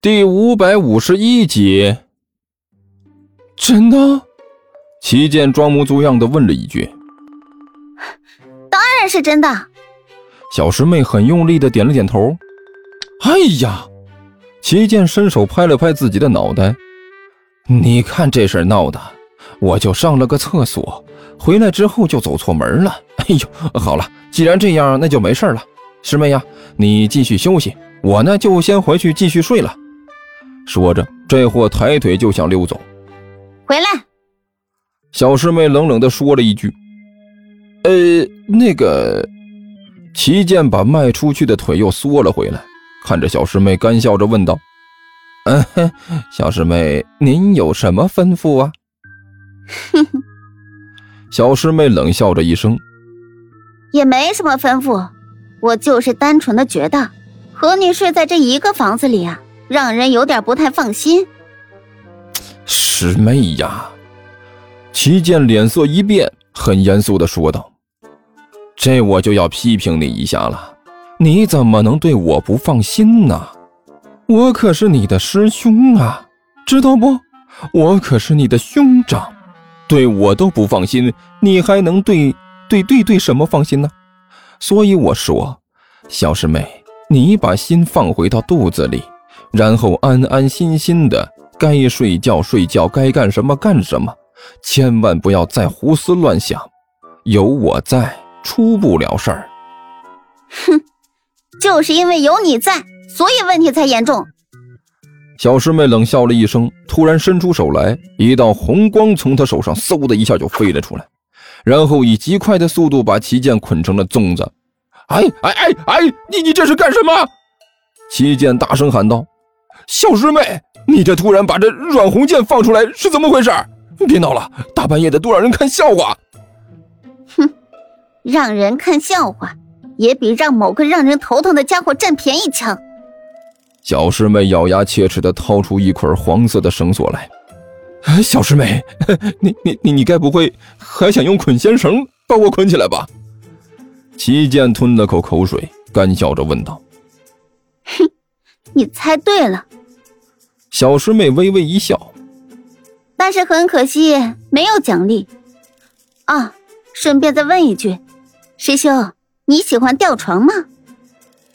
第五百五十一集，真的？齐健装模作样的问了一句：“当然是真的。”小师妹很用力的点了点头。哎呀！齐健伸手拍了拍自己的脑袋：“你看这事闹的，我就上了个厕所，回来之后就走错门了。哎呦，好了，既然这样，那就没事了。师妹呀，你继续休息，我呢就先回去继续睡了。”说着，这货抬腿就想溜走。回来，小师妹冷冷地说了一句：“呃，那个。”齐剑把迈出去的腿又缩了回来，看着小师妹，干笑着问道：“嗯，小师妹，您有什么吩咐啊？”哼哼，小师妹冷笑着一声：“也没什么吩咐，我就是单纯的觉得，和你睡在这一个房子里啊。”让人有点不太放心。师妹呀，齐剑脸色一变，很严肃的说道：“这我就要批评你一下了，你怎么能对我不放心呢？我可是你的师兄啊，知道不？我可是你的兄长，对我都不放心，你还能对对对对什么放心呢？所以我说，小师妹，你把心放回到肚子里。”然后安安心心的，该睡觉睡觉，该干什么干什么，千万不要再胡思乱想。有我在，出不了事儿。哼，就是因为有你在，所以问题才严重。小师妹冷笑了一声，突然伸出手来，一道红光从她手上嗖的一下就飞了出来，然后以极快的速度把齐剑捆成了粽子。哎哎哎哎，你你这是干什么？齐剑大声喊道。小师妹，你这突然把这阮红剑放出来是怎么回事？别闹了，大半夜的多让人看笑话。哼，让人看笑话，也比让某个让人头疼的家伙占便宜强。小师妹咬牙切齿的掏出一捆黄色的绳索来。小师妹，你你你你该不会还想用捆仙绳把我捆起来吧？齐剑吞了口口水，干笑着问道。哼，你猜对了。小师妹微微一笑，但是很可惜没有奖励。啊，顺便再问一句，师兄，你喜欢吊床吗？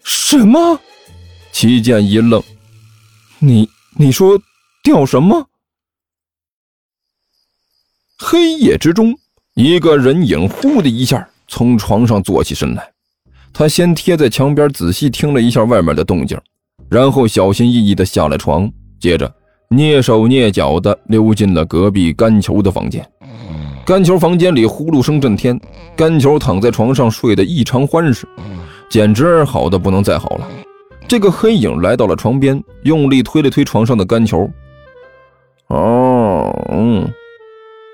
什么？齐剑一愣，你你说吊什么？黑夜之中，一个人影忽的一下从床上坐起身来，他先贴在墙边仔细听了一下外面的动静，然后小心翼翼的下了床。接着，蹑手蹑脚地溜进了隔壁甘球的房间。甘球房间里呼噜声震天，甘球躺在床上睡得异常欢实，简直好的不能再好了。这个黑影来到了床边，用力推了推床上的甘球。哦，嗯，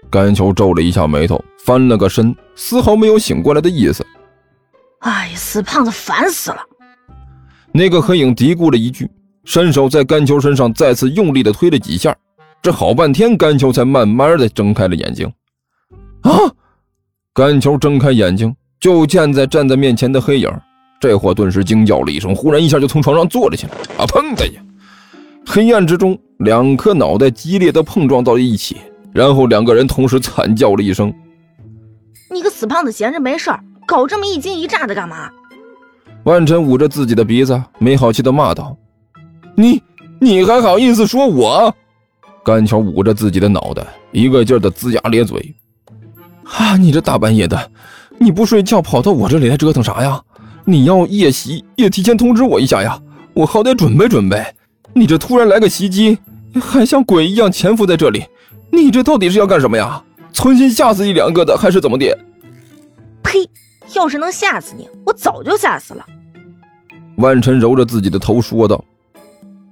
甘球皱了一下眉头，翻了个身，丝毫没有醒过来的意思。哎，死胖子，烦死了！那个黑影嘀咕了一句。伸手在甘球身上再次用力的推了几下，这好半天，甘球才慢慢的睁开了眼睛。啊！甘球睁开眼睛，就见在站在面前的黑影，这货顿时惊叫了一声，忽然一下就从床上坐了起来。啊！砰的呀！黑暗之中，两颗脑袋激烈的碰撞到了一起，然后两个人同时惨叫了一声。你个死胖子，闲着没事搞这么一惊一乍的干嘛？万晨捂着自己的鼻子，没好气的骂道。你你还好意思说我？甘桥捂着自己的脑袋，一个劲儿的龇牙咧嘴。啊，你这大半夜的，你不睡觉跑到我这里来折腾啥呀？你要夜袭也提前通知我一下呀，我好歹准备准备。你这突然来个袭击，还像鬼一样潜伏在这里，你这到底是要干什么呀？存心吓死一两个的，还是怎么的？呸！要是能吓死你，我早就吓死了。万晨揉着自己的头说道。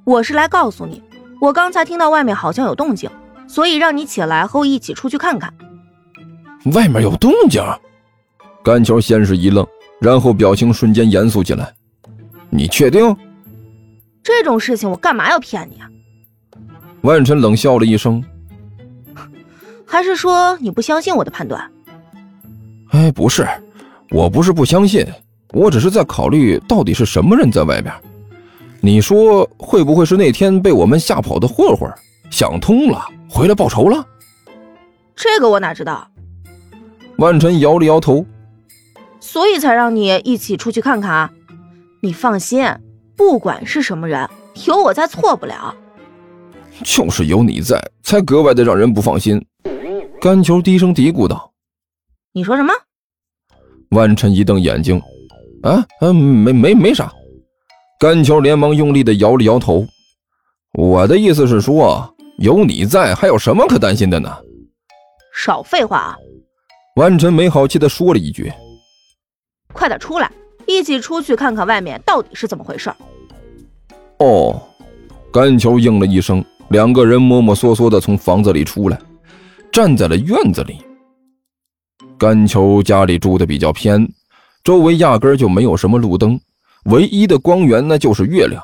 我是来告诉你，我刚才听到外面好像有动静，所以让你起来和我一起出去看看。外面有动静？甘球先是一愣，然后表情瞬间严肃起来。你确定？这种事情我干嘛要骗你啊？万晨冷笑了一声。还是说你不相信我的判断？哎，不是，我不是不相信，我只是在考虑到底是什么人在外面。你说会不会是那天被我们吓跑的混混想通了，回来报仇了？这个我哪知道？万晨摇了摇头。所以才让你一起出去看看啊。你放心，不管是什么人，有我在，错不了。就是有你在，才格外的让人不放心。甘球低声嘀咕道：“你说什么？”万晨一瞪眼睛：“啊，嗯，没没没啥。”甘球连忙用力的摇了摇头：“我的意思是说，有你在，还有什么可担心的呢？”少废话啊！万晨没好气的说了一句：“快点出来，一起出去看看外面到底是怎么回事。”哦，甘球应了一声，两个人摸摸索索的从房子里出来。站在了院子里。甘球家里住的比较偏，周围压根就没有什么路灯，唯一的光源呢就是月亮。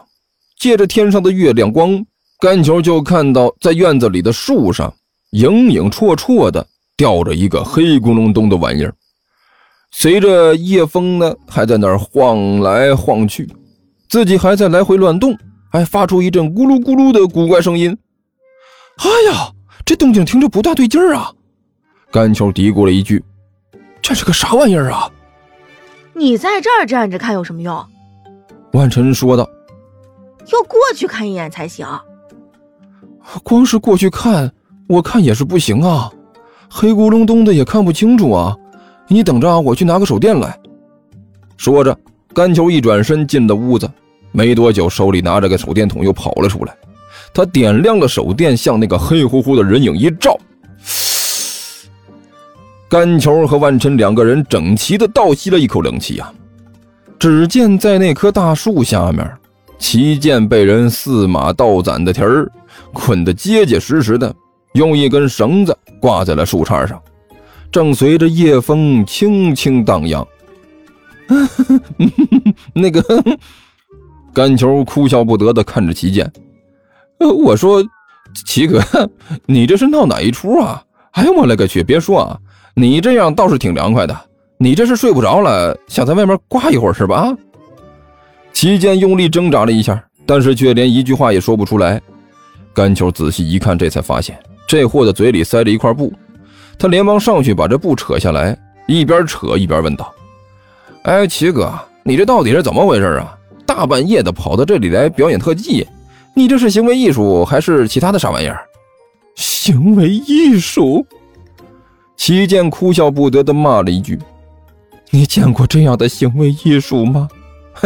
借着天上的月亮光，甘球就看到在院子里的树上影影绰绰的吊着一个黑咕隆咚的玩意儿，随着夜风呢还在那儿晃来晃去，自己还在来回乱动，还发出一阵咕噜咕噜的古怪声音。哎呀！这动静听着不大对劲儿啊！甘球嘀咕了一句：“这是个啥玩意儿啊？”你在这儿站着看有什么用？万晨说道：“要过去看一眼才行。光是过去看，我看也是不行啊，黑咕隆咚的也看不清楚啊。你等着，我去拿个手电来。”说着，甘球一转身进了屋子，没多久，手里拿着个手电筒又跑了出来。他点亮了手电，向那个黑乎乎的人影一照，甘球和万晨两个人整齐的倒吸了一口冷气呀。只见在那棵大树下面，齐剑被人四马倒攒的蹄儿捆得结结实实的，用一根绳子挂在了树杈上，正随着夜风轻轻荡漾。那个甘球哭笑不得的看着齐剑。我说，齐哥，你这是闹哪一出啊？哎呦我勒个去！别说啊，你这样倒是挺凉快的。你这是睡不着了，想在外面刮一会儿是吧？齐剑用力挣扎了一下，但是却连一句话也说不出来。甘球仔细一看，这才发现这货的嘴里塞着一块布。他连忙上去把这布扯下来，一边扯一边问道：“哎，齐哥，你这到底是怎么回事啊？大半夜的跑到这里来表演特技？”你这是行为艺术还是其他的啥玩意儿？行为艺术！齐健哭笑不得的骂了一句：“你见过这样的行为艺术吗？”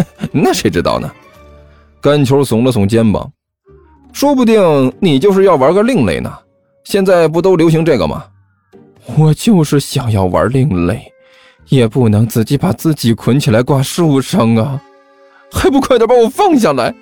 那谁知道呢？甘球耸了耸肩膀，说不定你就是要玩个另类呢。现在不都流行这个吗？我就是想要玩另类，也不能自己把自己捆起来挂树上啊！还不快点把我放下来！